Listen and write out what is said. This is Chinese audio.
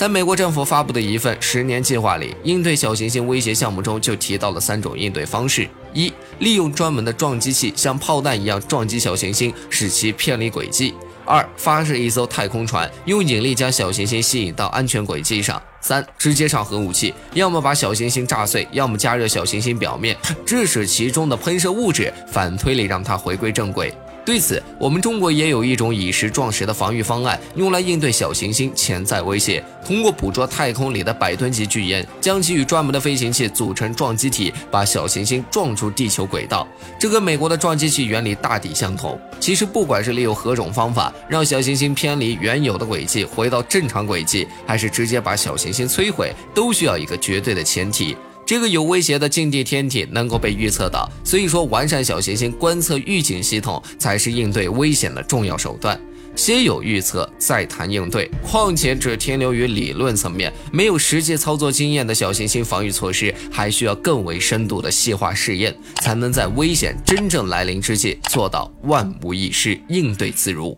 在美国政府发布的一份十年计划里，应对小行星威胁项目中就提到了三种应对方式：一、利用专门的撞击器像炮弹一样撞击小行星，使其偏离轨迹；二、发射一艘太空船，用引力将小行星吸引到安全轨迹上；三、直接上核武器，要么把小行星炸碎，要么加热小行星表面，致使其中的喷射物质反推力让它回归正轨。对此，我们中国也有一种以实撞实的防御方案，用来应对小行星潜在威胁。通过捕捉太空里的百吨级巨岩，将其与专门的飞行器组成撞击体，把小行星撞出地球轨道。这跟美国的撞击器原理大抵相同。其实，不管是利用何种方法让小行星偏离原有的轨迹，回到正常轨迹，还是直接把小行星摧毁，都需要一个绝对的前提。这个有威胁的近地天体能够被预测到，所以说完善小行星观测预警系统才是应对危险的重要手段。先有预测，再谈应对。况且只停留于理论层面，没有实际操作经验的小行星防御措施，还需要更为深度的细化试验，才能在危险真正来临之际做到万无一失，应对自如。